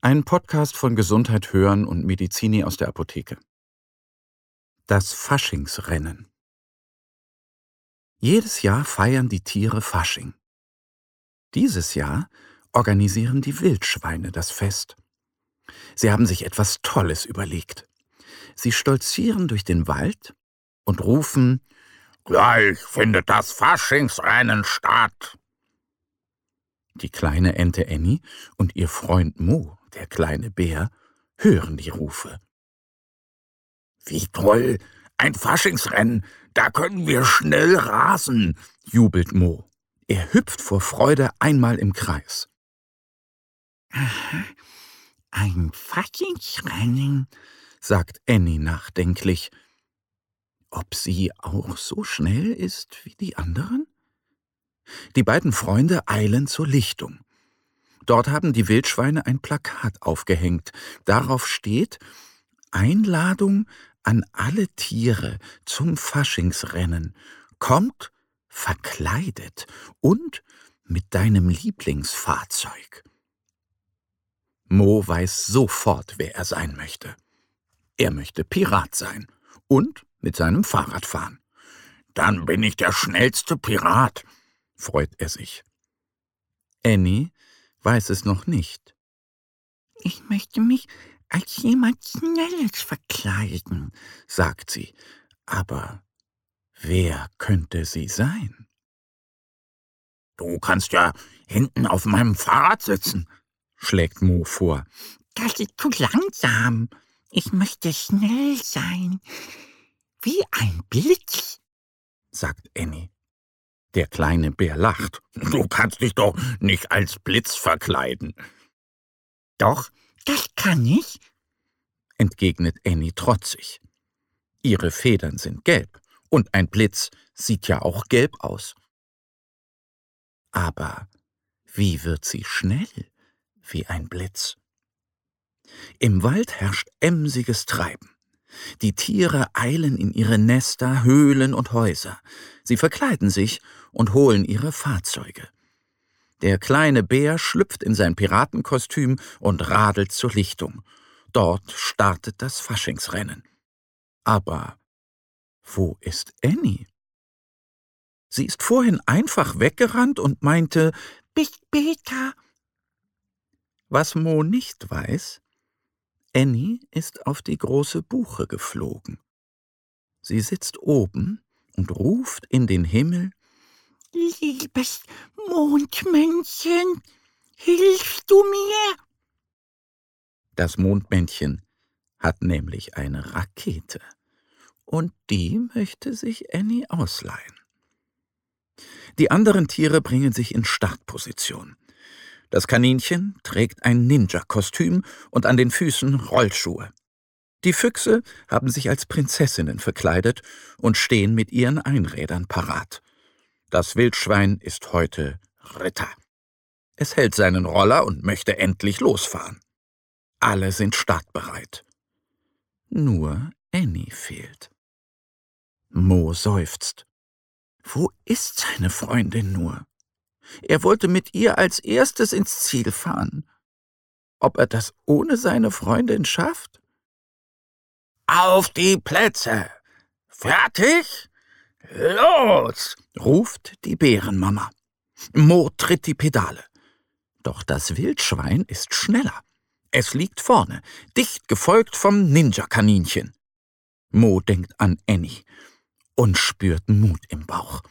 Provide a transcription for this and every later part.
Ein Podcast von Gesundheit hören und Medizini aus der Apotheke. Das Faschingsrennen. Jedes Jahr feiern die Tiere Fasching. Dieses Jahr organisieren die Wildschweine das Fest. Sie haben sich etwas Tolles überlegt. Sie stolzieren durch den Wald und rufen Gleich findet das Faschingsrennen statt. Die kleine Ente Annie und ihr Freund Mo der kleine Bär, hören die Rufe. Wie toll! Ein Faschingsrennen! Da können wir schnell rasen! jubelt Mo. Er hüpft vor Freude einmal im Kreis. Aha, ein Faschingsrennen, sagt Annie nachdenklich. Ob sie auch so schnell ist wie die anderen? Die beiden Freunde eilen zur Lichtung. Dort haben die Wildschweine ein Plakat aufgehängt. Darauf steht Einladung an alle Tiere zum Faschingsrennen. Kommt verkleidet und mit deinem Lieblingsfahrzeug. Mo weiß sofort, wer er sein möchte. Er möchte Pirat sein und mit seinem Fahrrad fahren. Dann bin ich der schnellste Pirat, freut er sich. Annie weiß es noch nicht. Ich möchte mich als jemand Schnelles verkleiden, sagt sie. Aber wer könnte sie sein? Du kannst ja hinten auf meinem Fahrrad sitzen, schlägt Mo vor. Das ist zu langsam. Ich möchte schnell sein. Wie ein Blitz, sagt Annie. Der kleine Bär lacht. Du kannst dich doch nicht als Blitz verkleiden. Doch, das kann ich, entgegnet Annie trotzig. Ihre Federn sind gelb, und ein Blitz sieht ja auch gelb aus. Aber wie wird sie schnell wie ein Blitz? Im Wald herrscht emsiges Treiben. Die Tiere eilen in ihre Nester, Höhlen und Häuser. Sie verkleiden sich und holen ihre Fahrzeuge. Der kleine Bär schlüpft in sein Piratenkostüm und radelt zur Lichtung. Dort startet das Faschingsrennen. Aber wo ist Annie? Sie ist vorhin einfach weggerannt und meinte, bis später. Was Mo nicht weiß, Annie ist auf die große Buche geflogen. Sie sitzt oben und ruft in den Himmel Liebes Mondmännchen, hilfst du mir? Das Mondmännchen hat nämlich eine Rakete, und die möchte sich Annie ausleihen. Die anderen Tiere bringen sich in Startposition. Das Kaninchen trägt ein Ninja-Kostüm und an den Füßen Rollschuhe. Die Füchse haben sich als Prinzessinnen verkleidet und stehen mit ihren Einrädern parat. Das Wildschwein ist heute Ritter. Es hält seinen Roller und möchte endlich losfahren. Alle sind startbereit. Nur Annie fehlt. Mo seufzt. Wo ist seine Freundin nur? Er wollte mit ihr als erstes ins Ziel fahren. Ob er das ohne seine Freundin schafft? Auf die Plätze! Fertig? Los! ruft die Bärenmama. Mo tritt die Pedale. Doch das Wildschwein ist schneller. Es liegt vorne, dicht gefolgt vom Ninja-Kaninchen. Mo denkt an Annie und spürt Mut im Bauch.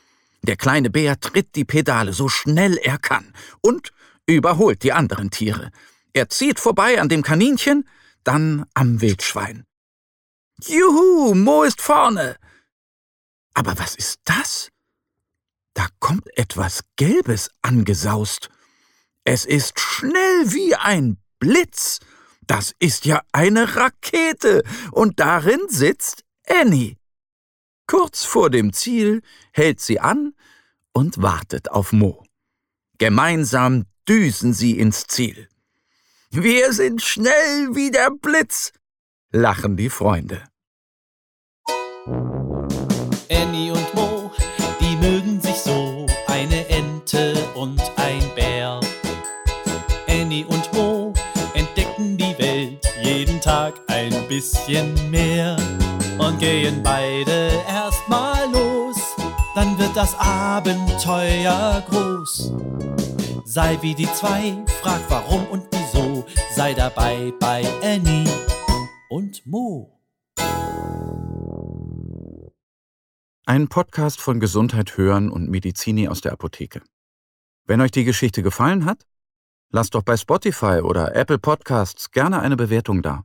Der kleine Bär tritt die Pedale so schnell er kann und überholt die anderen Tiere. Er zieht vorbei an dem Kaninchen, dann am Wildschwein. Juhu, Mo ist vorne. Aber was ist das? Da kommt etwas Gelbes angesaust. Es ist schnell wie ein Blitz. Das ist ja eine Rakete. Und darin sitzt Annie. Kurz vor dem Ziel hält sie an und wartet auf Mo. Gemeinsam düsen sie ins Ziel. Wir sind schnell wie der Blitz, lachen die Freunde. Annie und Mo, die mögen sich so, eine Ente und ein Bär. Annie und Mo entdecken die Welt jeden Tag ein bisschen mehr und gehen beide erstmal los, dann wird das Abenteuer groß. Sei wie die zwei, frag warum und wieso, sei dabei bei Annie und Mo. Ein Podcast von Gesundheit hören und Medizini aus der Apotheke. Wenn euch die Geschichte gefallen hat, lasst doch bei Spotify oder Apple Podcasts gerne eine Bewertung da.